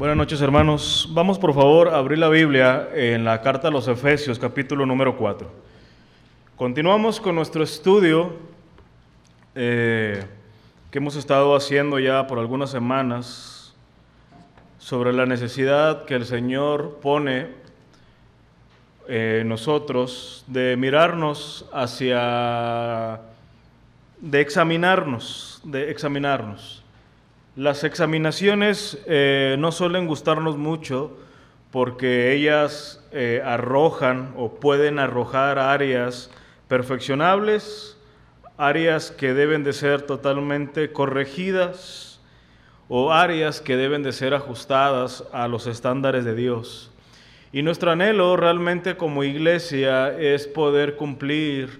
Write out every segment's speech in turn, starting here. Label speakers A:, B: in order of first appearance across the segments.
A: Buenas noches hermanos. Vamos por favor a abrir la Biblia en la carta a los Efesios capítulo número 4. Continuamos con nuestro estudio eh, que hemos estado haciendo ya por algunas semanas sobre la necesidad que el Señor pone en nosotros de mirarnos hacia, de examinarnos, de examinarnos. Las examinaciones eh, no suelen gustarnos mucho porque ellas eh, arrojan o pueden arrojar áreas perfeccionables, áreas que deben de ser totalmente corregidas o áreas que deben de ser ajustadas a los estándares de Dios. Y nuestro anhelo realmente como iglesia es poder cumplir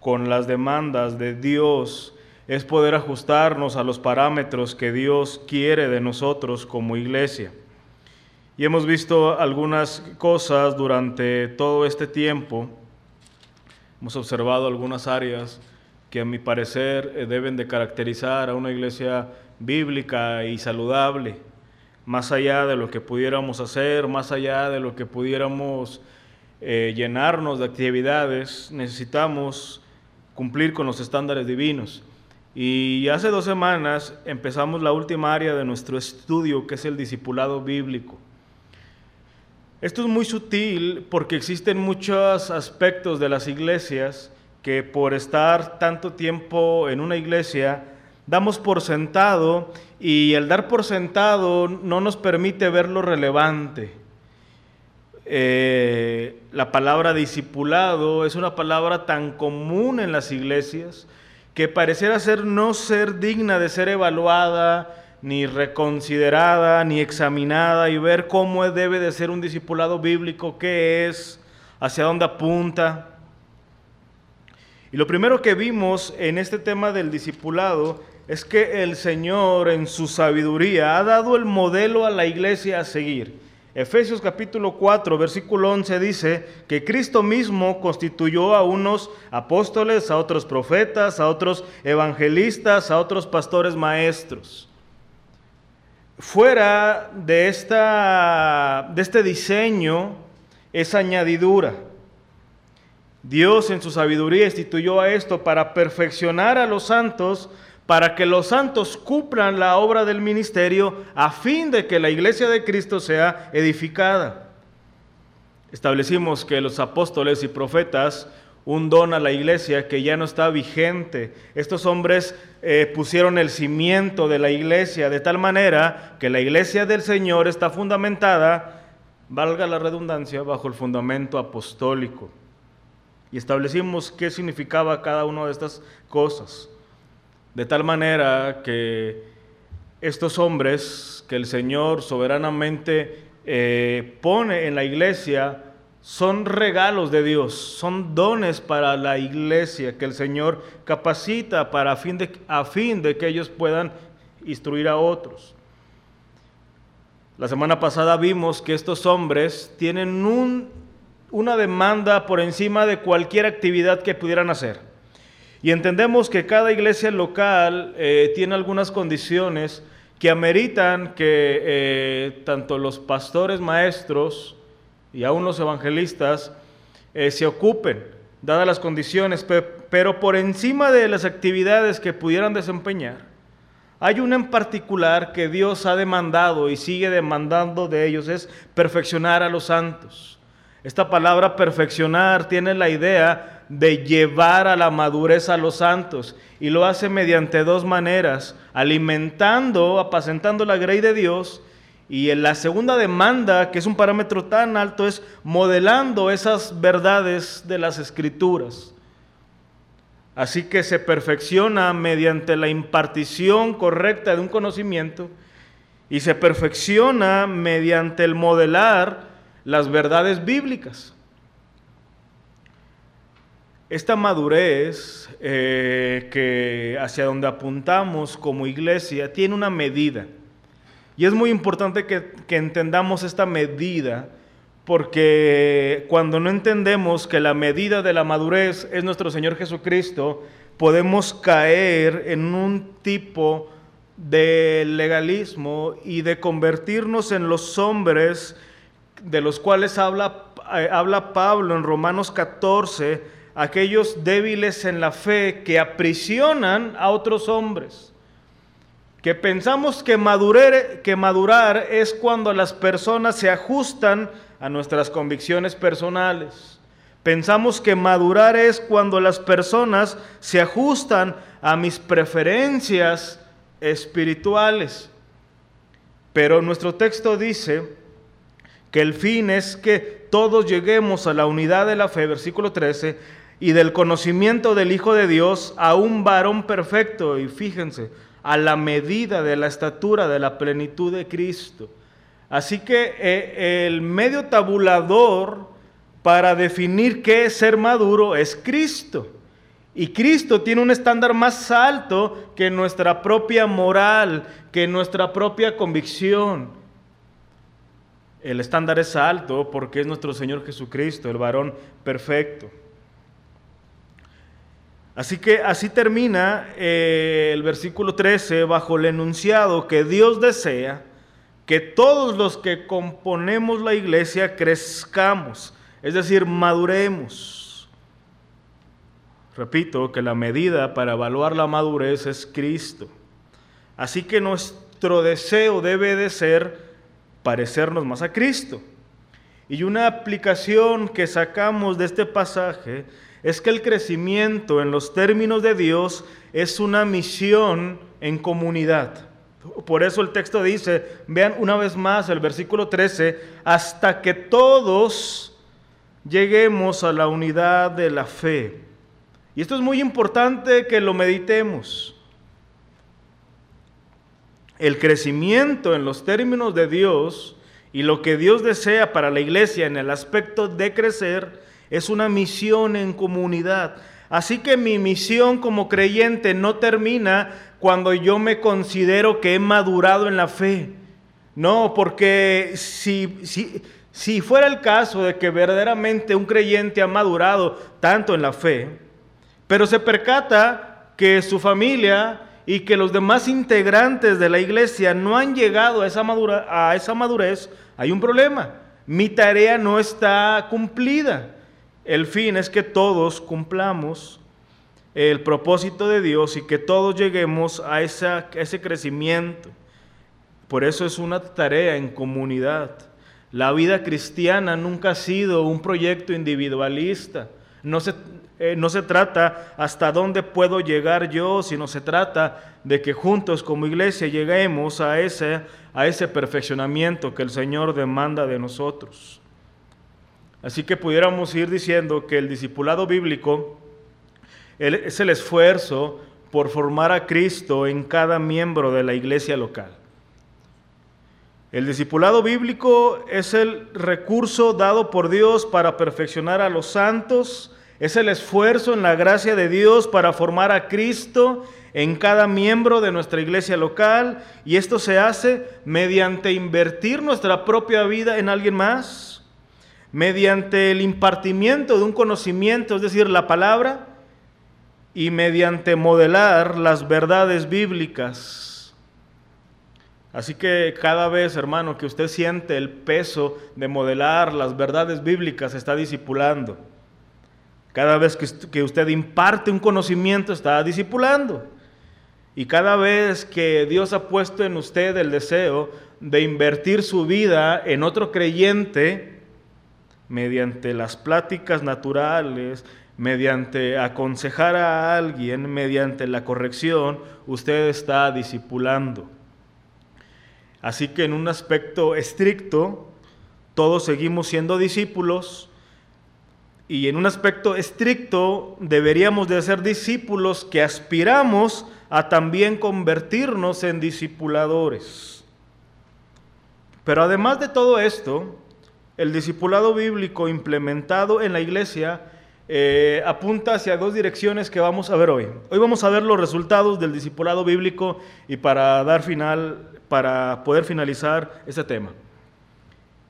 A: con las demandas de Dios es poder ajustarnos a los parámetros que Dios quiere de nosotros como iglesia. Y hemos visto algunas cosas durante todo este tiempo. Hemos observado algunas áreas que a mi parecer eh, deben de caracterizar a una iglesia bíblica y saludable, más allá de lo que pudiéramos hacer, más allá de lo que pudiéramos eh, llenarnos de actividades, necesitamos cumplir con los estándares divinos. Y hace dos semanas empezamos la última área de nuestro estudio, que es el discipulado bíblico. Esto es muy sutil porque existen muchos aspectos de las iglesias que por estar tanto tiempo en una iglesia damos por sentado y el dar por sentado no nos permite ver lo relevante. Eh, la palabra discipulado es una palabra tan común en las iglesias que pareciera ser no ser digna de ser evaluada, ni reconsiderada, ni examinada, y ver cómo debe de ser un discipulado bíblico, qué es, hacia dónde apunta. Y lo primero que vimos en este tema del discipulado es que el Señor en su sabiduría ha dado el modelo a la iglesia a seguir. Efesios capítulo 4, versículo 11 dice que Cristo mismo constituyó a unos apóstoles, a otros profetas, a otros evangelistas, a otros pastores maestros. Fuera de, esta, de este diseño es añadidura. Dios en su sabiduría instituyó a esto para perfeccionar a los santos para que los santos cumplan la obra del ministerio a fin de que la iglesia de Cristo sea edificada. Establecimos que los apóstoles y profetas, un don a la iglesia que ya no está vigente. Estos hombres eh, pusieron el cimiento de la iglesia de tal manera que la iglesia del Señor está fundamentada, valga la redundancia, bajo el fundamento apostólico. Y establecimos qué significaba cada una de estas cosas. De tal manera que estos hombres que el Señor soberanamente eh, pone en la iglesia son regalos de Dios, son dones para la iglesia que el Señor capacita para a fin de, a fin de que ellos puedan instruir a otros. La semana pasada vimos que estos hombres tienen un, una demanda por encima de cualquier actividad que pudieran hacer. Y entendemos que cada iglesia local eh, tiene algunas condiciones que ameritan que eh, tanto los pastores maestros y aún los evangelistas eh, se ocupen, dadas las condiciones, pero por encima de las actividades que pudieran desempeñar, hay una en particular que Dios ha demandado y sigue demandando de ellos, es perfeccionar a los santos. Esta palabra perfeccionar tiene la idea de llevar a la madurez a los santos y lo hace mediante dos maneras, alimentando, apacentando la grey de Dios y en la segunda demanda, que es un parámetro tan alto, es modelando esas verdades de las escrituras. Así que se perfecciona mediante la impartición correcta de un conocimiento y se perfecciona mediante el modelar las verdades bíblicas. Esta madurez eh, que hacia donde apuntamos como iglesia tiene una medida. Y es muy importante que, entendamos esta medida porque cuando no entendemos que la medida de la madurez es nuestro Señor Jesucristo, podemos caer en un tipo del legalismo y de convertirnos en los hombres de los cuales habla, eh, habla Pablo en Romanos 14, aquellos débiles en la fe que aprisionan a otros hombres. Que pensamos que, que madurar es cuando las personas se ajustan a nuestras convicciones personales. Pensamos que madurar es cuando las personas se ajustan a mis preferencias espirituales. Pero nuestro texto dice que el fin es que todos lleguemos a la unidad de la fe, versículo 13, y del conocimiento del Hijo de Dios a un varón perfecto, y fíjense, a la medida de la estatura de la plenitud de Cristo. Así que eh, el medio tabulador para definir qué es ser maduro es Cristo. Y Cristo tiene un estándar más alto que nuestra propia moral, que nuestra propia convicción. El estándar es alto porque es nuestro Señor Jesucristo, el varón perfecto. Así que así termina eh, el versículo 13 bajo el enunciado que Dios desea que todos los que componemos la iglesia crezcamos, es decir, maduremos. Repito que la medida para evaluar la madurez es Cristo. Así que nuestro deseo debe de ser parecernos más a Cristo. Y una aplicación que sacamos de este pasaje es que el crecimiento en los términos de Dios es una misión en comunidad. Por eso el texto dice, vean una vez más el versículo 13, hasta que todos lleguemos a la unidad de la fe. Y esto es muy importante que lo meditemos. El crecimiento en los términos de Dios y lo que Dios desea para la iglesia en el aspecto de crecer es una misión en comunidad. Así que mi misión como creyente no termina cuando yo me considero que he madurado en la fe. No, porque si, si, si fuera el caso de que verdaderamente un creyente ha madurado tanto en la fe, pero se percata que su familia y que los demás integrantes de la iglesia no han llegado a esa, a esa madurez, hay un problema. Mi tarea no está cumplida. El fin es que todos cumplamos el propósito de Dios y que todos lleguemos a, ese crecimiento. Por eso es una tarea en comunidad. La vida cristiana nunca ha sido un proyecto individualista. No se, eh, no se trata hasta dónde puedo llegar yo, sino se trata de que juntos como iglesia lleguemos a ese, a ese perfeccionamiento que el Señor demanda de nosotros. Así que pudiéramos ir diciendo que el discipulado bíblico es el esfuerzo por formar a Cristo en cada miembro de la iglesia local. El discipulado bíblico es el recurso dado por Dios para perfeccionar a los santos, es el esfuerzo en la gracia de Dios para formar a Cristo en cada miembro de nuestra iglesia local y esto se hace mediante invertir nuestra propia vida en alguien más, mediante el impartimiento de un conocimiento, es decir, la palabra, y mediante modelar las verdades bíblicas. Así que cada vez, hermano, que usted siente el peso de modelar las verdades bíblicas, está discipulando. Cada vez que usted imparte un conocimiento, está discipulando. Y cada vez que Dios ha puesto en usted el deseo de invertir su vida en otro creyente, mediante las pláticas naturales, mediante aconsejar a alguien, mediante la corrección, usted está discipulando. Así que en un aspecto estricto, todos seguimos siendo discípulos, y en un aspecto estricto deberíamos de ser discípulos que aspiramos a también convertirnos en discipuladores. Pero además de todo esto, el discipulado bíblico implementado en la iglesia eh, apunta hacia dos direcciones que vamos a ver hoy. Hoy vamos a ver los resultados del discipulado bíblico y para dar final, para poder finalizar este tema.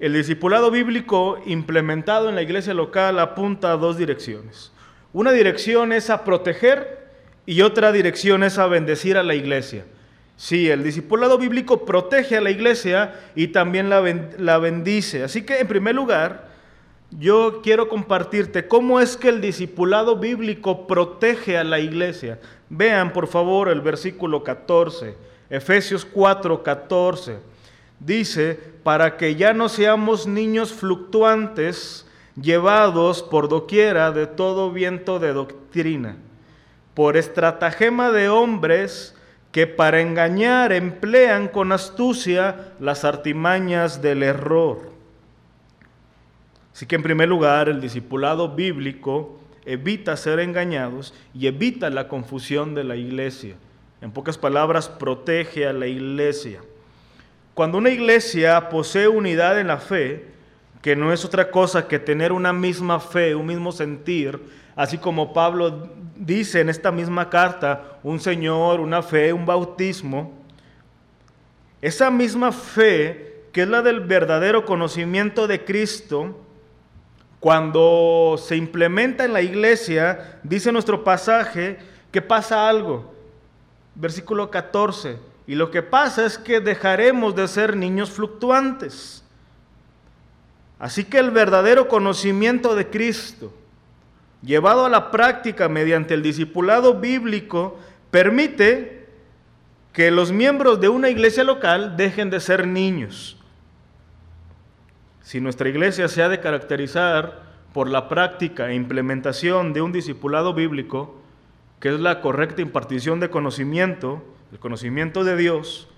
A: El discipulado bíblico implementado en la iglesia local apunta a dos direcciones. Una dirección es a proteger y otra dirección es a bendecir a la iglesia. Sí, el discipulado bíblico protege a la iglesia y también la, la bendice. Así que en primer lugar, yo quiero compartirte cómo es que el discipulado bíblico protege a la iglesia. Vean por favor el versículo 14, Efesios 4, 14. Dice, para que ya no seamos niños fluctuantes, llevados por doquiera de todo viento de doctrina, por estratagema de hombres que para engañar emplean con astucia las artimañas del error Así que en primer lugar, el discipulado bíblico evita ser engañados y evita la confusión de la iglesia. En pocas palabras, protege a la iglesia. Cuando una iglesia posee unidad en la fe, que no es otra cosa que tener una misma fe, un mismo sentir, así como Pablo dice en esta misma carta, un Señor, una fe, un bautismo, esa misma fe, que es la del verdadero conocimiento de Cristo, cuando se implementa en la iglesia, dice nuestro pasaje, que pasa algo. Versículo 14. Y lo que pasa es que dejaremos de ser niños fluctuantes. Así que el verdadero conocimiento de Cristo, llevado a la práctica mediante el discipulado bíblico, permite que los miembros de una iglesia local dejen de ser niños. Si nuestra iglesia se ha de caracterizar por la práctica e implementación de un discipulado bíblico, que es la correcta impartición de conocimiento, el conocimiento de Dios,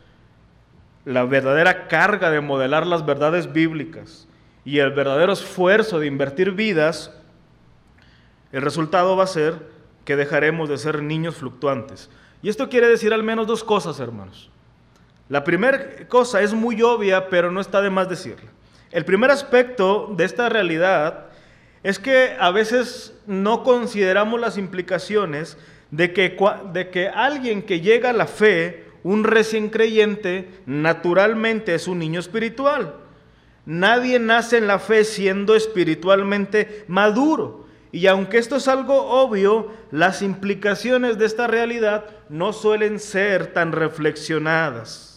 A: la verdadera carga de modelar las verdades bíblicas y el verdadero esfuerzo de invertir vidas, el resultado va a ser que dejaremos de ser niños fluctuantes. Y esto quiere decir al menos dos cosas, hermanos. La primera cosa es muy obvia, pero no está de más decirla. El primer aspecto de esta realidad es que a veces no consideramos las implicaciones de que, de que alguien que llega a la fe, un recién creyente, naturalmente es un niño espiritual. Nadie nace en la fe siendo espiritualmente maduro. Y aunque esto es algo obvio, las implicaciones de esta realidad no suelen ser tan reflexionadas.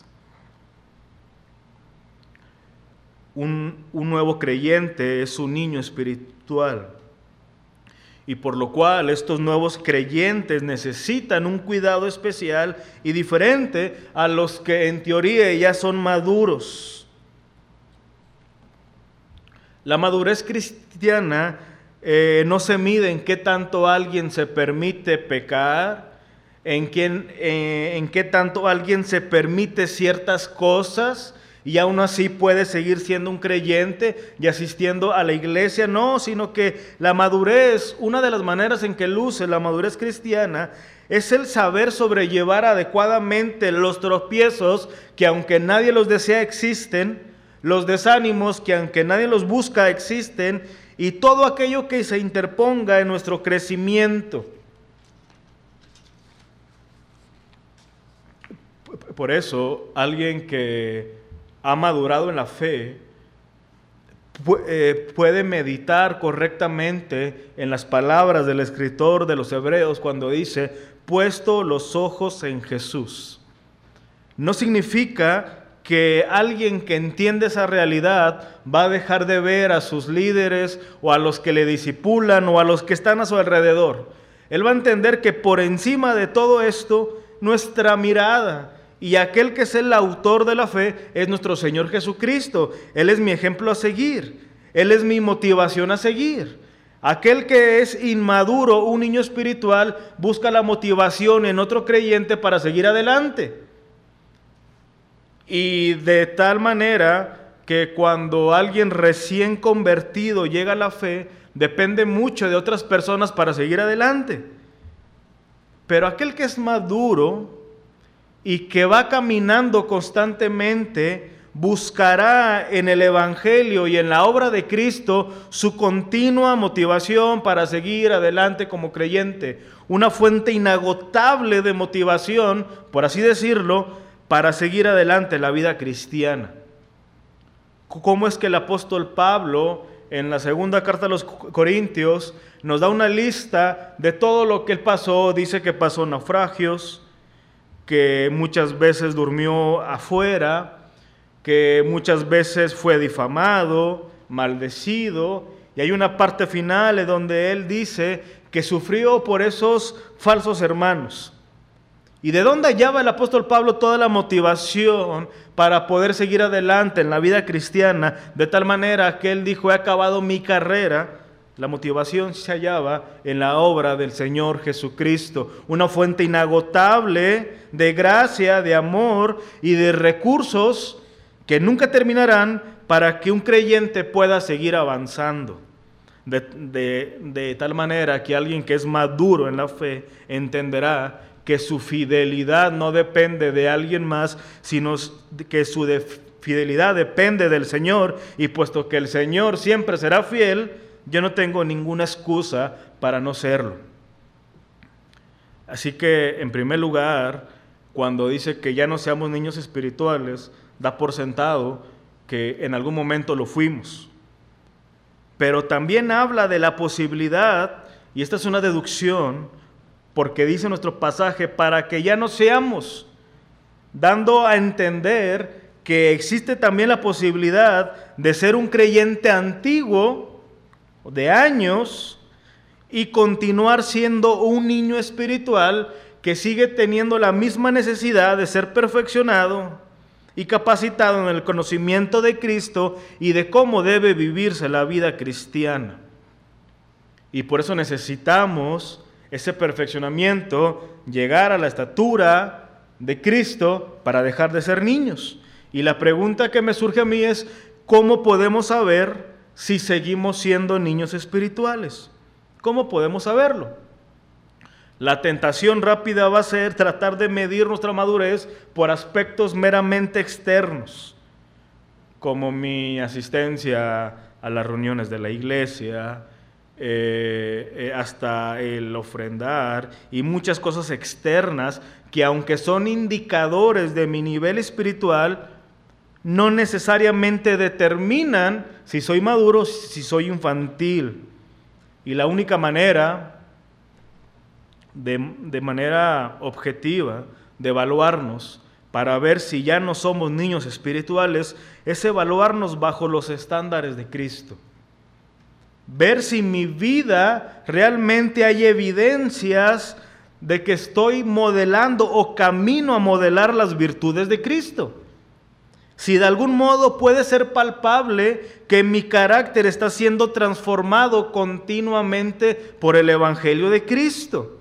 A: un, nuevo creyente es un niño espiritual y por lo cual estos nuevos creyentes necesitan un cuidado especial y diferente a los que en teoría ya son maduros. La madurez cristiana eh, no se mide en qué tanto alguien se permite pecar, en, eh, en qué tanto alguien se permite ciertas cosas, y aún así puede seguir siendo un creyente y asistiendo a la iglesia. No, sino que la madurez, una de las maneras en que luce la madurez cristiana, es el saber sobrellevar adecuadamente los tropiezos que aunque nadie los desea existen, los desánimos que aunque nadie los busca existen y todo aquello que se interponga en nuestro crecimiento. Por eso, alguien que ha madurado en la fe, eh, puede meditar correctamente en las palabras del escritor de los Hebreos cuando dice, puesto los ojos en Jesús. No significa que alguien que entiende esa realidad va a dejar de ver a sus líderes o a los que le disipulan o a los que están a su alrededor. Él va a entender que por encima de todo esto, nuestra mirada, y aquel que es el autor de la fe es nuestro Señor Jesucristo. Él es mi ejemplo a seguir. Él es mi motivación a seguir. Aquel que es inmaduro, un niño espiritual, busca la motivación en otro creyente para seguir adelante. Y de tal manera que cuando alguien recién convertido llega a la fe, depende mucho de otras personas para seguir adelante. Pero aquel que es maduro, y que va caminando constantemente, buscará en el Evangelio y en la obra de Cristo su continua motivación para seguir adelante como creyente, una fuente inagotable de motivación, por así decirlo, para seguir adelante la vida cristiana. ¿Cómo es que el apóstol Pablo en la segunda carta a los Corintios nos da una lista de todo lo que él pasó? Dice que pasó naufragios, que muchas veces durmió afuera, que muchas veces fue difamado, maldecido, y hay una parte final donde él dice que sufrió por esos falsos hermanos. ¿Y de dónde hallaba el apóstol Pablo toda la motivación para poder seguir adelante en la vida cristiana? De tal manera que él dijo, he acabado mi carrera. La motivación se hallaba en la obra del Señor Jesucristo, una fuente inagotable de gracia, de amor y de recursos que nunca terminarán para que un creyente pueda seguir avanzando. De, de tal manera que alguien que es maduro en la fe entenderá que su fidelidad no depende de alguien más, sino que su fidelidad depende del Señor. Y puesto que el Señor siempre será fiel, yo no tengo ninguna excusa para no serlo. Así que, en primer lugar, cuando dice que ya no seamos niños espirituales, da por sentado que en algún momento lo fuimos. Pero también habla de la posibilidad, y esta es una deducción, porque dice nuestro pasaje, para que ya no seamos, dando a entender que existe también la posibilidad de ser un creyente antiguo, de años, y continuar siendo un niño espiritual que sigue teniendo la misma necesidad de ser perfeccionado y capacitado en el conocimiento de Cristo y de cómo debe vivirse la vida cristiana. Y por eso necesitamos ese perfeccionamiento, llegar a la estatura de Cristo para dejar de ser niños. Y la pregunta que me surge a mí es, ¿cómo podemos saber si seguimos siendo niños espirituales? ¿Cómo podemos saberlo? La tentación rápida va a ser tratar de medir nuestra madurez por aspectos meramente externos, como mi asistencia a las reuniones de la iglesia, eh, eh, hasta el ofrendar y muchas cosas externas que aunque son indicadores de mi nivel espiritual, no necesariamente determinan si soy maduro, si soy infantil. Y la única manera, de, de manera objetiva, de evaluarnos para ver si ya no somos niños espirituales, es evaluarnos bajo los estándares de Cristo ver si mi vida realmente hay evidencias de que estoy modelando o camino a modelar las virtudes de Cristo. Si de algún modo puede ser palpable que mi carácter está siendo transformado continuamente por el Evangelio de Cristo.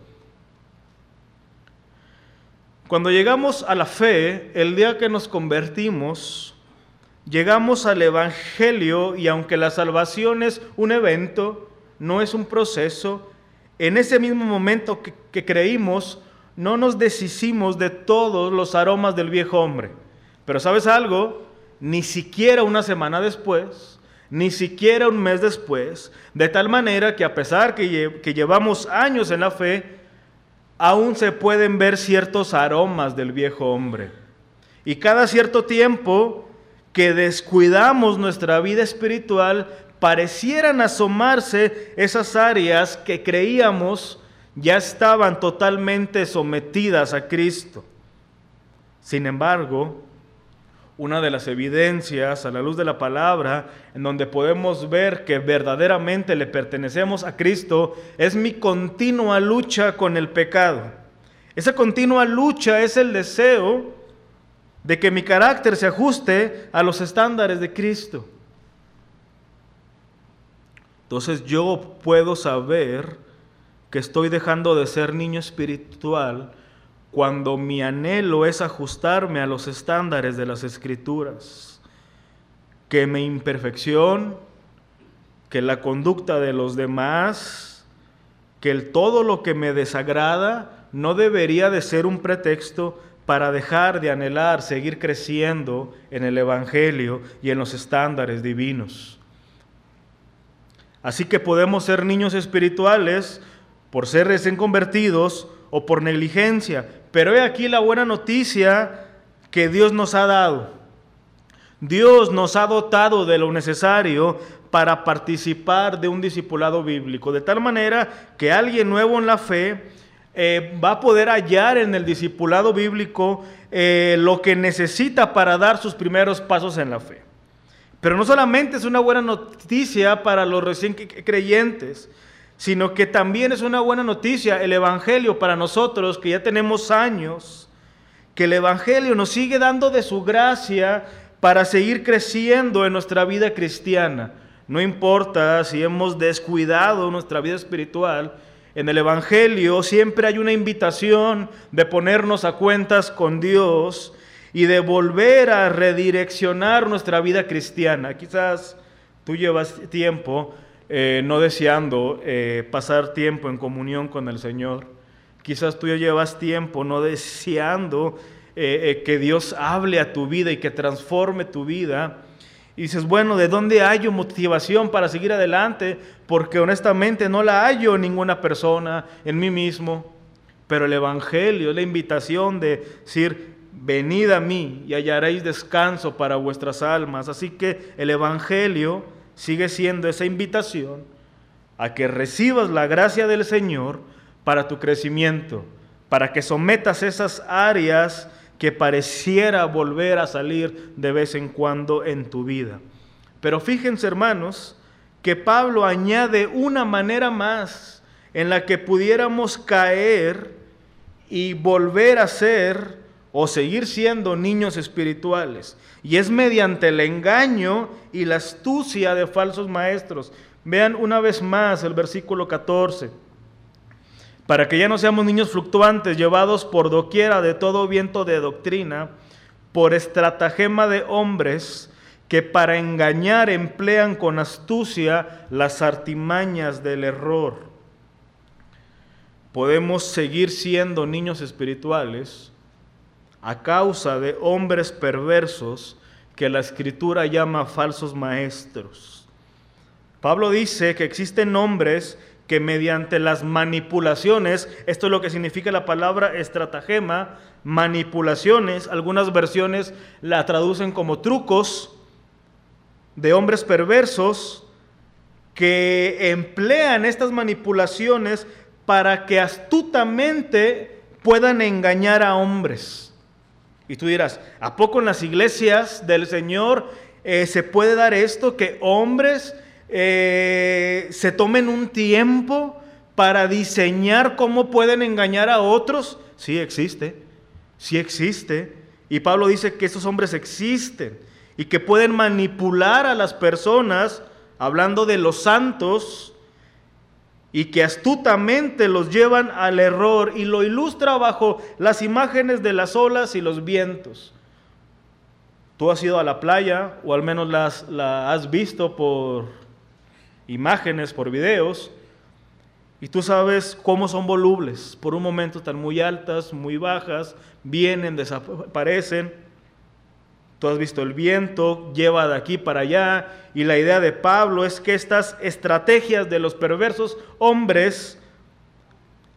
A: Cuando llegamos a la fe, el día que nos convertimos, Llegamos al Evangelio y aunque la salvación es un evento, no es un proceso, en ese mismo momento que, creímos, no nos deshicimos de todos los aromas del viejo hombre. Pero sabes algo, ni siquiera una semana después, ni siquiera un mes después, de tal manera que a pesar que, que llevamos años en la fe, aún se pueden ver ciertos aromas del viejo hombre. Y cada cierto tiempo que descuidamos nuestra vida espiritual, parecieran asomarse esas áreas que creíamos ya estaban totalmente sometidas a Cristo. Sin embargo, una de las evidencias a la luz de la palabra en donde podemos ver que verdaderamente le pertenecemos a Cristo es mi continua lucha con el pecado. Esa continua lucha es el deseo de que mi carácter se ajuste a los estándares de Cristo. Entonces yo puedo saber que estoy dejando de ser niño espiritual cuando mi anhelo es ajustarme a los estándares de las escrituras, que mi imperfección, que la conducta de los demás, que el todo lo que me desagrada no debería de ser un pretexto para dejar de anhelar seguir creciendo en el Evangelio y en los estándares divinos. Así que podemos ser niños espirituales por ser recién convertidos o por negligencia, pero he aquí la buena noticia que Dios nos ha dado. Dios nos ha dotado de lo necesario para participar de un discipulado bíblico, de tal manera que alguien nuevo en la fe eh, va a poder hallar en el discipulado bíblico eh, lo que necesita para dar sus primeros pasos en la fe. Pero no solamente es una buena noticia para los recién creyentes, sino que también es una buena noticia el Evangelio para nosotros que ya tenemos años, que el Evangelio nos sigue dando de su gracia para seguir creciendo en nuestra vida cristiana. No importa si hemos descuidado nuestra vida espiritual, en el Evangelio siempre hay una invitación de ponernos a cuentas con Dios y de volver a redireccionar nuestra vida cristiana. Quizás tú llevas tiempo eh, no deseando eh, pasar tiempo en comunión con el Señor. Quizás tú ya llevas tiempo no deseando eh, que Dios hable a tu vida y que transforme tu vida. Y dices, bueno, ¿de dónde hallo motivación para seguir adelante? Porque honestamente no la hallo en ninguna persona, en mí mismo. Pero el Evangelio es la invitación de decir, venid a mí y hallaréis descanso para vuestras almas. Así que el Evangelio sigue siendo esa invitación a que recibas la gracia del Señor para tu crecimiento, para que sometas esas áreas que pareciera volver a salir de vez en cuando en tu vida. Pero fíjense hermanos que Pablo añade una manera más en la que pudiéramos caer y volver a ser o seguir siendo niños espirituales. Y es mediante el engaño y la astucia de falsos maestros. Vean una vez más el versículo 14. Para que ya no seamos niños fluctuantes, llevados por doquiera de todo viento de doctrina, por estratagema de hombres que para engañar emplean con astucia las artimañas del error. Podemos seguir siendo niños espirituales a causa de hombres perversos que la escritura llama falsos maestros. Pablo dice que existen hombres que mediante las manipulaciones, esto es lo que significa la palabra estratagema, manipulaciones, algunas versiones la traducen como trucos de hombres perversos que emplean estas manipulaciones para que astutamente puedan engañar a hombres. Y tú dirás, ¿a poco en las iglesias del Señor eh, se puede dar esto? Que hombres eh, se tomen un tiempo para diseñar cómo pueden engañar a otros. Sí existe, sí existe. Y Pablo dice que esos hombres existen y que pueden manipular a las personas, hablando de los santos, y que astutamente los llevan al error y lo ilustra bajo las imágenes de las olas y los vientos. Tú has ido a la playa o al menos las, la has visto por imágenes, por videos, y tú sabes cómo son volubles. Por un momento están muy altas, muy bajas, vienen, desaparecen. Tú has visto el viento, lleva de aquí para allá, y la idea de Pablo es que estas estrategias de los perversos hombres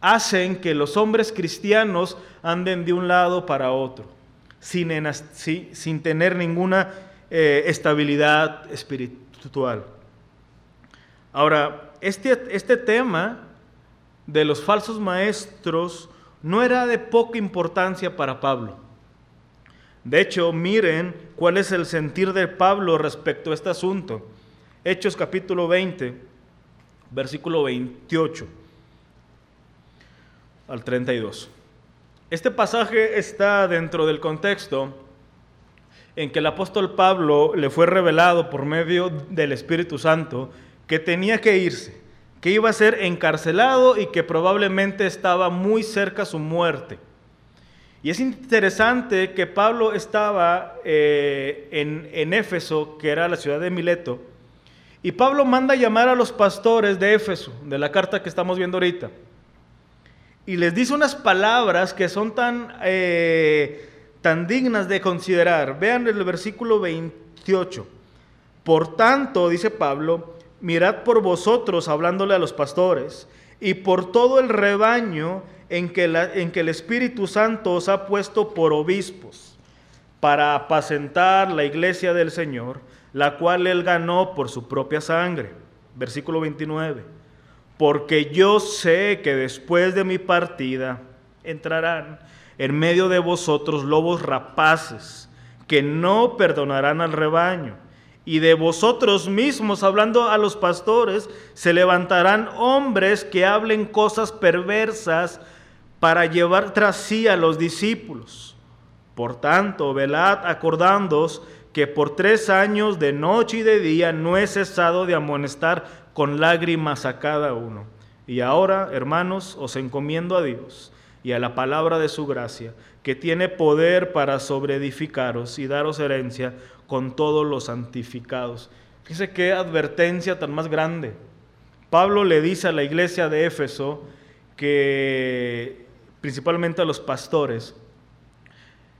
A: hacen que los hombres cristianos anden de un lado para otro, sin, tener ninguna eh, estabilidad espiritual. Ahora, este, este tema de los falsos maestros no era de poca importancia para Pablo. De hecho, miren cuál es el sentir de Pablo respecto a este asunto. Hechos capítulo 20, versículo 28 al 32. Este pasaje está dentro del contexto en que el apóstol Pablo le fue revelado por medio del Espíritu Santo que tenía que irse, que iba a ser encarcelado y que probablemente estaba muy cerca su muerte. Y es interesante que Pablo estaba eh, en, en Éfeso, que era la ciudad de Mileto, y Pablo manda llamar a los pastores de Éfeso, de la carta que estamos viendo ahorita, y les dice unas palabras que son tan, eh, tan dignas de considerar. Vean el versículo 28. Por tanto, dice Pablo, mirad por vosotros, hablándole a los pastores, y por todo el rebaño en que, en el Espíritu Santo os ha puesto por obispos para apacentar la iglesia del Señor, la cual él ganó por su propia sangre. Versículo 29. porque yo sé que después de mi partida entrarán en medio de vosotros lobos rapaces que no perdonarán al rebaño. Y de vosotros mismos, hablando a los pastores, se levantarán hombres que hablen cosas perversas para llevar tras sí a los discípulos. Por tanto, velad acordándoos que por tres años de noche y de día no he cesado de amonestar con lágrimas a cada uno. Y ahora, hermanos, os encomiendo a Dios y a la palabra de su gracia, que tiene poder para sobreedificaros y daros herencia con todos los santificados. Fíjese qué advertencia tan más grande. Pablo le dice a la iglesia de Éfeso que, principalmente a los pastores,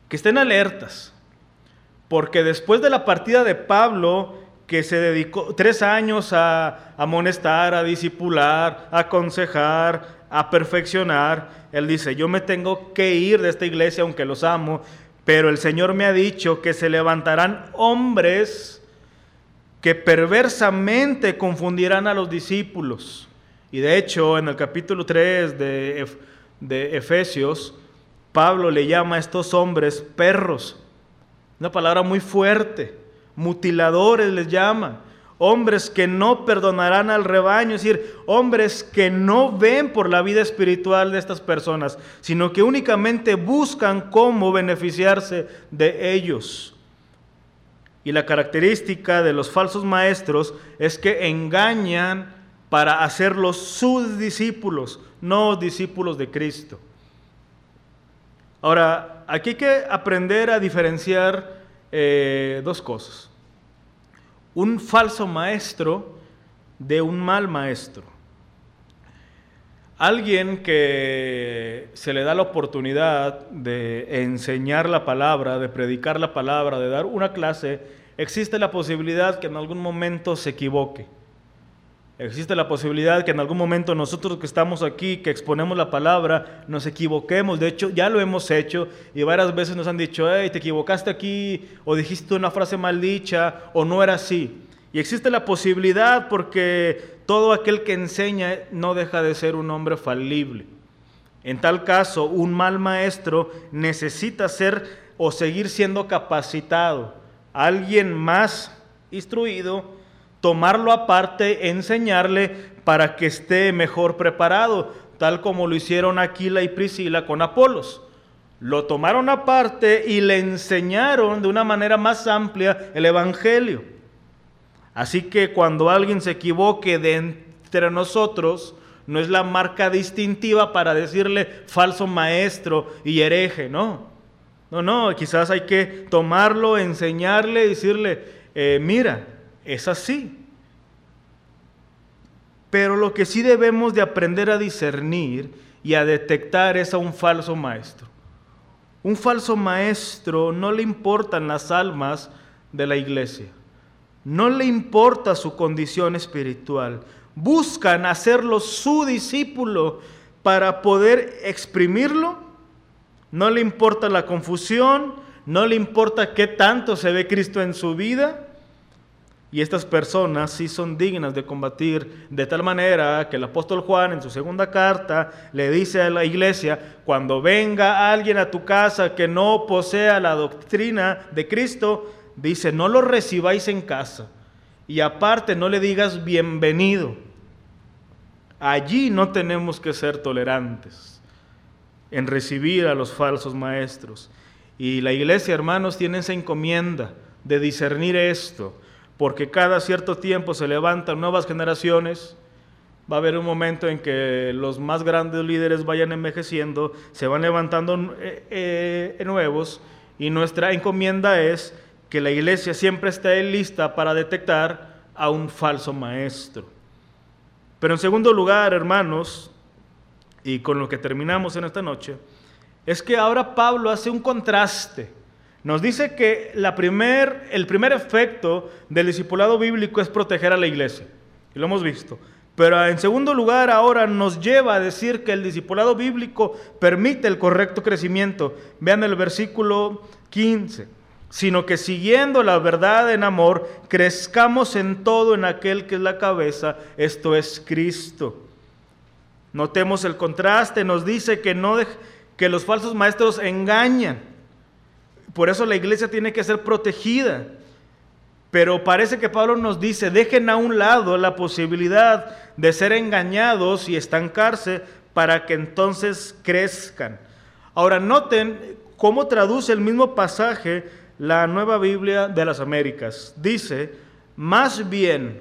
A: que estén alertas, porque después de la partida de Pablo, que se dedicó tres años a amonestar, a disipular, a aconsejar, a perfeccionar, él dice, yo me tengo que ir de esta iglesia aunque los amo, pero el Señor me ha dicho que se levantarán hombres que perversamente confundirán a los discípulos. Y de hecho, en el capítulo 3 de, de Efesios, Pablo le llama a estos hombres perros. Una palabra muy fuerte mutiladores les llama, hombres que no perdonarán al rebaño, es decir, hombres que no ven por la vida espiritual de estas personas, sino que únicamente buscan cómo beneficiarse de ellos. Y la característica de los falsos maestros es que engañan para hacerlos sus discípulos, no discípulos de Cristo. Ahora, aquí hay que aprender a diferenciar eh, dos cosas. Un falso maestro de un mal maestro. Alguien que se le da la oportunidad de enseñar la palabra, de predicar la palabra, de dar una clase, existe la posibilidad que en algún momento se equivoque Existe la posibilidad que en algún momento nosotros que estamos aquí, que exponemos la palabra, nos equivoquemos. De hecho, ya lo hemos hecho y varias veces nos han dicho, hey, te equivocaste aquí, o dijiste una frase mal dicha, o no era así. Y existe la posibilidad porque todo aquel que enseña no deja de ser un hombre falible. En tal caso, un mal maestro necesita ser o seguir siendo capacitado. Alguien más instruido tomarlo aparte, enseñarle para que esté mejor preparado, tal como lo hicieron Aquila y Priscila con Apolos. Lo tomaron aparte y le enseñaron de una manera más amplia el Evangelio. Así que cuando alguien se equivoque de entre nosotros, no es la marca distintiva para decirle falso maestro y hereje, no. No, no, quizás hay que tomarlo, enseñarle, decirle, eh, mira, es así. Pero lo que sí debemos de aprender a discernir y a detectar es a un falso maestro. Un falso maestro no le importan las almas de la iglesia. No le importa su condición espiritual. Buscan hacerlo su discípulo para poder exprimirlo. No le importa la confusión, no le importa qué tanto se ve Cristo en su vida. Y estas personas sí son dignas de combatir de tal manera que el apóstol Juan en su segunda carta le dice a la iglesia, cuando venga alguien a tu casa que no posea la doctrina de Cristo, dice, no lo recibáis en casa. Y aparte no le digas bienvenido. Allí no tenemos que ser tolerantes en recibir a los falsos maestros. Y la iglesia, hermanos, tiene esa encomienda de discernir esto porque cada cierto tiempo se levantan nuevas generaciones. Va a haber un momento en que los más grandes líderes vayan envejeciendo, se van levantando eh, eh, nuevos y nuestra encomienda es que la iglesia siempre esté lista para detectar a un falso maestro. Pero en segundo lugar, hermanos, y con lo que terminamos en esta noche, es que ahora Pablo hace un contraste nos dice que el primer efecto del discipulado bíblico es proteger a la iglesia. Y lo hemos visto. Pero en segundo lugar, ahora nos lleva a decir que el discipulado bíblico permite el correcto crecimiento. Vean el versículo 15. Sino que siguiendo la verdad en amor, crezcamos en todo en aquel que es la cabeza, esto es Cristo. Notemos el contraste, nos dice que, no que los falsos maestros engañan. Por eso la iglesia tiene que ser protegida. Pero parece que Pablo nos dice, dejen a un lado la posibilidad de ser engañados y estancarse para que entonces crezcan. Ahora noten cómo traduce el mismo pasaje la nueva Biblia de las Américas. Dice, más bien,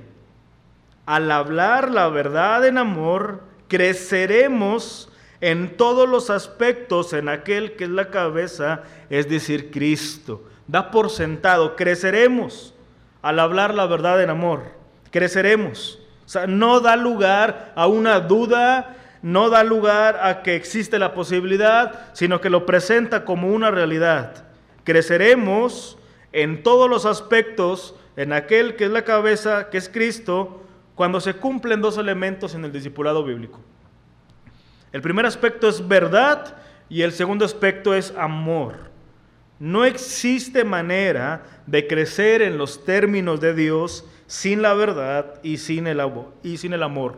A: al hablar la verdad en amor, creceremos en todos los aspectos en aquel que es la cabeza, es decir, Cristo. Da por sentado, creceremos al hablar la verdad en amor, creceremos. O sea, no da lugar a una duda, no da lugar a que existe la posibilidad, sino que lo presenta como una realidad. Creceremos en todos los aspectos en aquel que es la cabeza, que es Cristo, cuando se cumplen dos elementos en el discipulado bíblico. El primer aspecto es verdad y el segundo aspecto es amor. No existe manera de crecer en los términos de Dios sin la verdad y sin el, y sin el amor.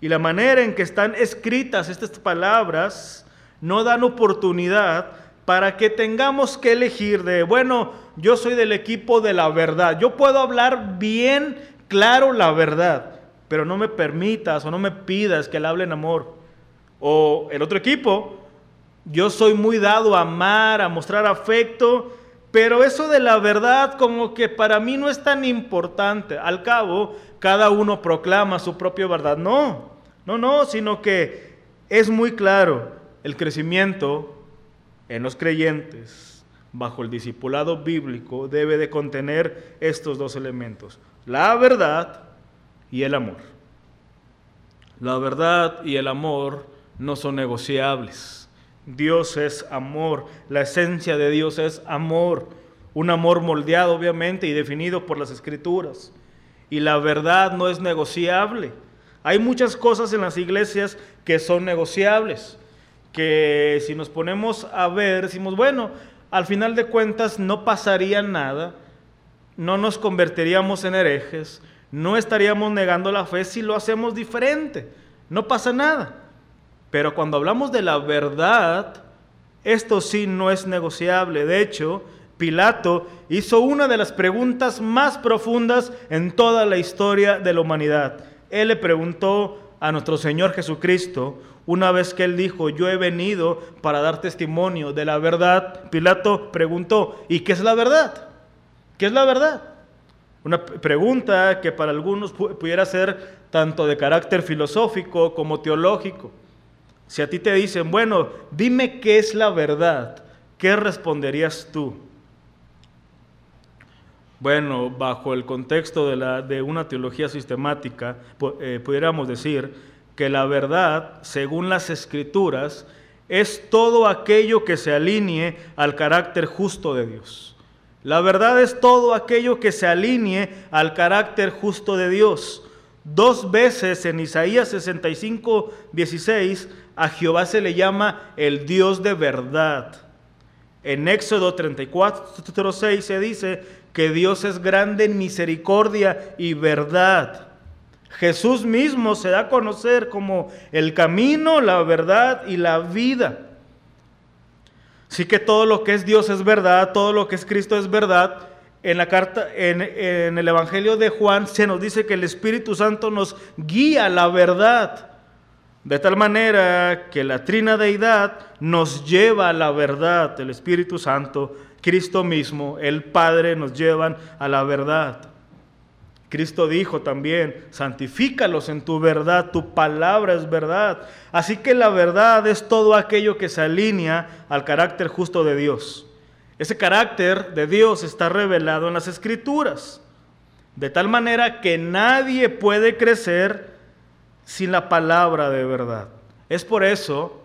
A: Y la manera en que están escritas estas palabras no dan oportunidad para que tengamos que elegir de, bueno, yo soy del equipo de la verdad, yo puedo hablar bien claro la verdad, pero no me permitas o no me pidas que le hable en amor. O el otro equipo, yo soy muy dado a amar, a mostrar afecto, pero eso de la verdad como que para mí no es tan importante. Al cabo, cada uno proclama su propia verdad. No, no, no, sino que es muy claro el crecimiento en los creyentes bajo el discipulado bíblico debe de contener estos dos elementos, la verdad y el amor. La verdad y el amor no son negociables. Dios es amor, la esencia de Dios es amor, un amor moldeado obviamente y definido por las escrituras. Y la verdad no es negociable. Hay muchas cosas en las iglesias que son negociables, que si nos ponemos a ver, decimos, bueno, al final de cuentas no pasaría nada, no nos convertiríamos en herejes, no estaríamos negando la fe si lo hacemos diferente, no pasa nada. Pero cuando hablamos de la verdad, esto sí no es negociable. De hecho, Pilato hizo una de las preguntas más profundas en toda la historia de la humanidad. Él le preguntó a nuestro Señor Jesucristo, una vez que él dijo, yo he venido para dar testimonio de la verdad, Pilato preguntó, ¿y qué es la verdad? ¿Qué es la verdad? Una pregunta que para algunos pudiera ser tanto de carácter filosófico como teológico. Si a ti te dicen, bueno, dime qué es la verdad, ¿qué responderías tú? Bueno, bajo el contexto de, la, de una teología sistemática, eh, pudiéramos decir que la verdad, según las escrituras, es todo aquello que se alinee al carácter justo de Dios. La verdad es todo aquello que se alinee al carácter justo de Dios. Dos veces en Isaías 65, 16 a Jehová se le llama el Dios de verdad. En Éxodo 34, 6 se dice que Dios es grande en misericordia y verdad. Jesús mismo se da a conocer como el camino, la verdad y la vida. Así que todo lo que es Dios es verdad, todo lo que es Cristo es verdad. En la carta, en, en el Evangelio de Juan se nos dice que el Espíritu Santo nos guía a la verdad. De tal manera que la trina deidad nos lleva a la verdad, el Espíritu Santo, Cristo mismo, el Padre nos llevan a la verdad. Cristo dijo también, santifícalos en tu verdad, tu palabra es verdad. Así que la verdad es todo aquello que se alinea al carácter justo de Dios. Ese carácter de Dios está revelado en las escrituras, de tal manera que nadie puede crecer sin la palabra de verdad. Es por eso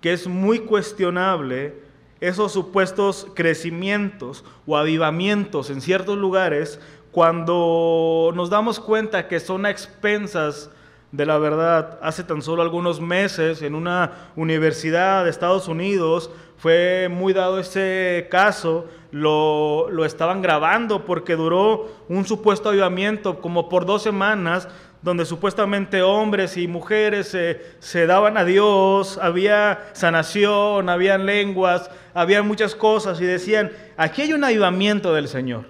A: que es muy cuestionable esos supuestos crecimientos o avivamientos en ciertos lugares cuando nos damos cuenta que son a expensas de la verdad. Hace tan solo algunos meses en una universidad de Estados Unidos fue muy dado ese caso, lo, lo estaban grabando porque duró un supuesto avivamiento como por dos semanas donde supuestamente hombres y mujeres se daban a Dios, había sanación, había lenguas, había muchas cosas y decían, aquí hay un avivamiento del Señor.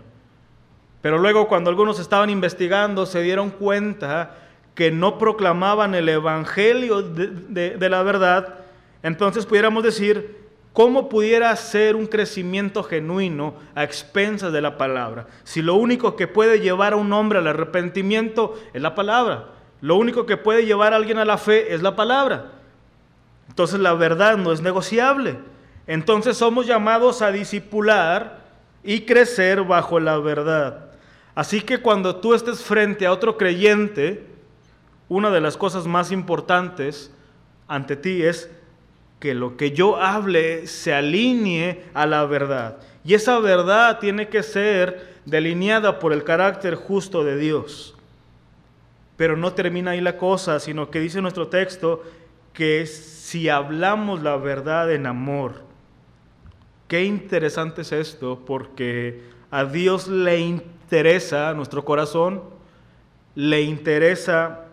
A: Pero luego cuando algunos estaban investigando se dieron cuenta que no proclamaban el Evangelio de la verdad, entonces pudiéramos decir, ¿Cómo pudiera ser un crecimiento genuino a expensas de la palabra? Si lo único que puede llevar a un hombre al arrepentimiento es la palabra. Lo único que puede llevar a alguien a la fe es la palabra. Entonces la verdad no es negociable. Entonces somos llamados a disipular y crecer bajo la verdad. Así que cuando tú estés frente a otro creyente, una de las cosas más importantes ante ti es que lo que yo hable se alinee a la verdad. Y esa verdad tiene que ser delineada por el carácter justo de Dios. Pero no termina ahí la cosa, sino que dice nuestro texto que si hablamos la verdad en amor, qué interesante es esto, porque a Dios le interesa nuestro corazón, le interesa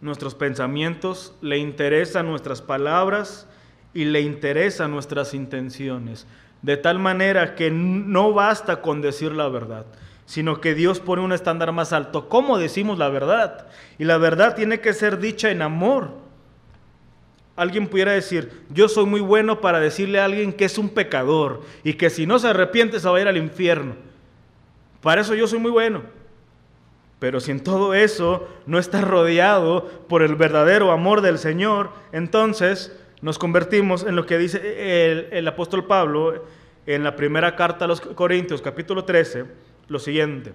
A: nuestros pensamientos, le interesan nuestras palabras y le interesan nuestras intenciones. De tal manera que no basta con decir la verdad, sino que Dios pone un estándar más alto. ¿Cómo decimos la verdad? Y la verdad tiene que ser dicha en amor. Alguien pudiera decir, yo soy muy bueno para decirle a alguien que es un pecador y que si no se arrepiente se va a ir al infierno. Para eso yo soy muy bueno. Pero si en todo eso no estás rodeado por el verdadero amor del Señor, entonces nos convertimos en lo que dice el, apóstol Pablo en la primera carta a los Corintios, capítulo 13, lo siguiente.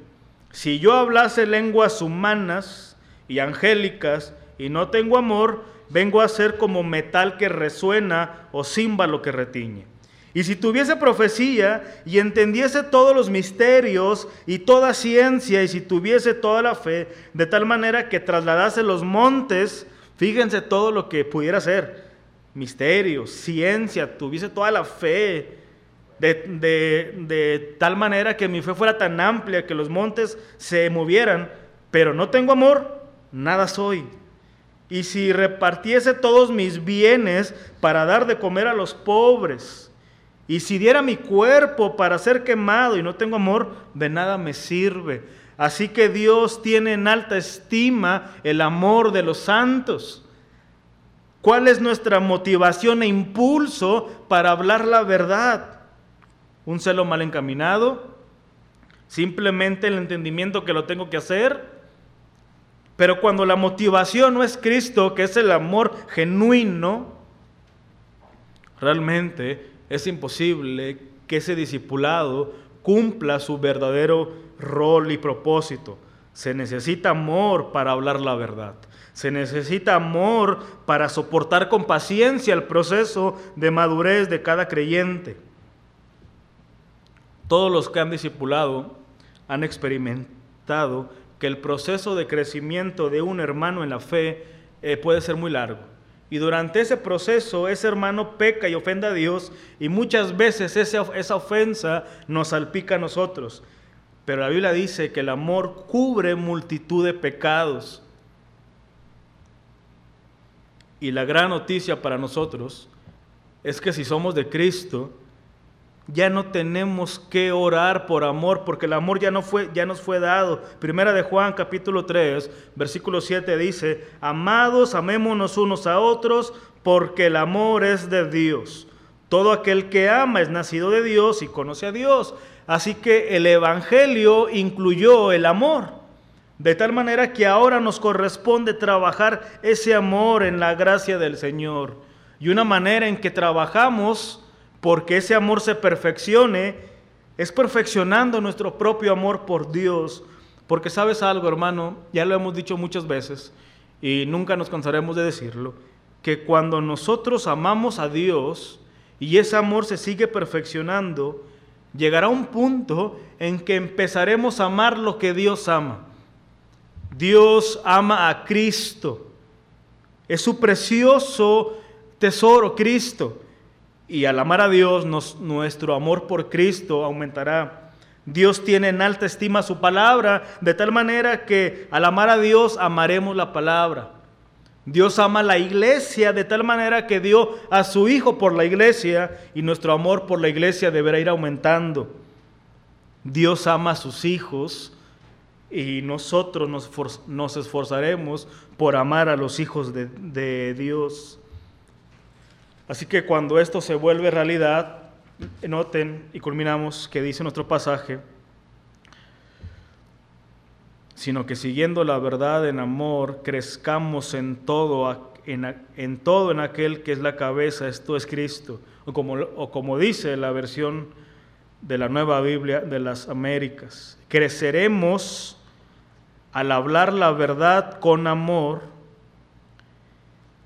A: Si yo hablase lenguas humanas y angélicas y no tengo amor, vengo a ser como metal que resuena o címbalo que retiñe. Y si tuviese profecía y entendiese todos los misterios y toda ciencia, y si tuviese toda la fe, de tal manera que trasladase los montes, fíjense todo lo que pudiera ser, misterios, ciencia, tuviese toda la fe, de, de tal manera que mi fe fuera tan amplia que los montes se movieran, pero no tengo amor, nada soy. Y si repartiese todos mis bienes para dar de comer a los pobres, y si diera mi cuerpo para ser quemado y no tengo amor, de nada me sirve. Así que Dios tiene en alta estima el amor de los santos. ¿Cuál es nuestra motivación e impulso para hablar la verdad? ¿Un celo mal encaminado? ¿Simplemente el entendimiento que lo tengo que hacer? Pero cuando la motivación no es Cristo, que es el amor genuino, realmente es imposible que ese discipulado cumpla su verdadero rol y propósito. Se necesita amor para hablar la verdad. Se necesita amor para soportar con paciencia el proceso de madurez de cada creyente. Todos los que han discipulado han experimentado que el proceso de crecimiento de un hermano en la fe eh, puede ser muy largo. Y durante ese proceso ese hermano peca y ofende a Dios y muchas veces esa, ofensa nos salpica a nosotros. Pero la Biblia dice que el amor cubre multitud de pecados. Y la gran noticia para nosotros es que si somos de Cristo, ya no tenemos que orar por amor, porque el amor ya, no fue, ya nos fue dado. Primera de Juan capítulo 3, versículo 7 dice, amados, amémonos unos a otros, porque el amor es de Dios. Todo aquel que ama es nacido de Dios y conoce a Dios. Así que el Evangelio incluyó el amor. De tal manera que ahora nos corresponde trabajar ese amor en la gracia del Señor. Y una manera en que trabajamos porque ese amor se perfeccione, es perfeccionando nuestro propio amor por Dios. Porque sabes algo, hermano, ya lo hemos dicho muchas veces y nunca nos cansaremos de decirlo, que cuando nosotros amamos a Dios y ese amor se sigue perfeccionando, llegará un punto en que empezaremos a amar lo que Dios ama. Dios ama a Cristo. Es su precioso tesoro, Cristo. Y al amar a Dios, nuestro amor por Cristo aumentará. Dios tiene en alta estima su palabra, de tal manera que al amar a Dios amaremos la palabra. Dios ama la iglesia de tal manera que dio a su Hijo por la iglesia y nuestro amor por la iglesia deberá ir aumentando. Dios ama a sus hijos y nosotros nos, esforzaremos por amar a los hijos de Dios. Así que cuando esto se vuelve realidad, noten y culminamos que dice nuestro pasaje, sino que siguiendo la verdad en amor, crezcamos en todo, en, todo en aquel que es la cabeza, esto es Cristo, o como, o como dice la versión de la nueva Biblia de las Américas, creceremos al hablar la verdad con amor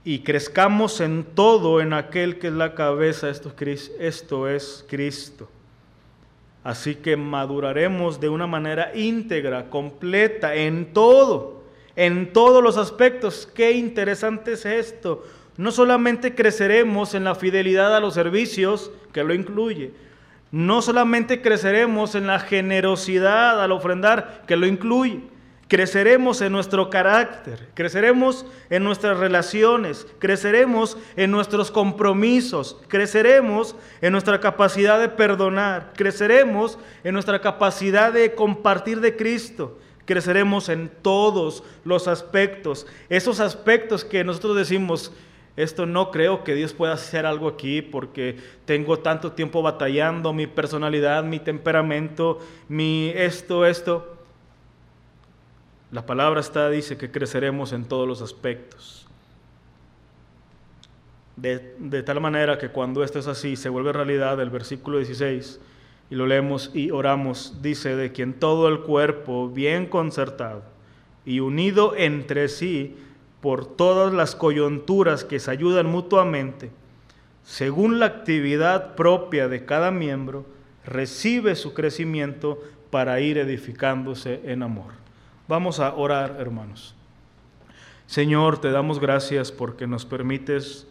A: y crezcamos en todo en aquel que es la cabeza, esto, es Cristo. Así que maduraremos de una manera íntegra, completa, en todo, en todos los aspectos. Qué interesante es esto. No solamente creceremos en la fidelidad a los servicios, que lo incluye, no solamente creceremos en la generosidad al ofrendar, que lo incluye, Creceremos en nuestro carácter, creceremos en nuestras relaciones, creceremos en nuestros compromisos, creceremos en nuestra capacidad de perdonar, creceremos en nuestra capacidad de compartir de Cristo, creceremos en todos los aspectos, esos aspectos que nosotros decimos, esto no creo que Dios pueda hacer algo aquí porque tengo tanto tiempo batallando, mi personalidad, mi temperamento, mi esto, esto. La palabra está, dice que creceremos en todos los aspectos. De, tal manera que cuando esto es así, se vuelve realidad el versículo 16, y lo leemos y oramos, dice, de quien todo el cuerpo, bien concertado y unido entre sí por todas las coyunturas que se ayudan mutuamente, según la actividad propia de cada miembro, recibe su crecimiento para ir edificándose en amor. Vamos a orar, hermanos. Señor, te damos gracias porque nos permites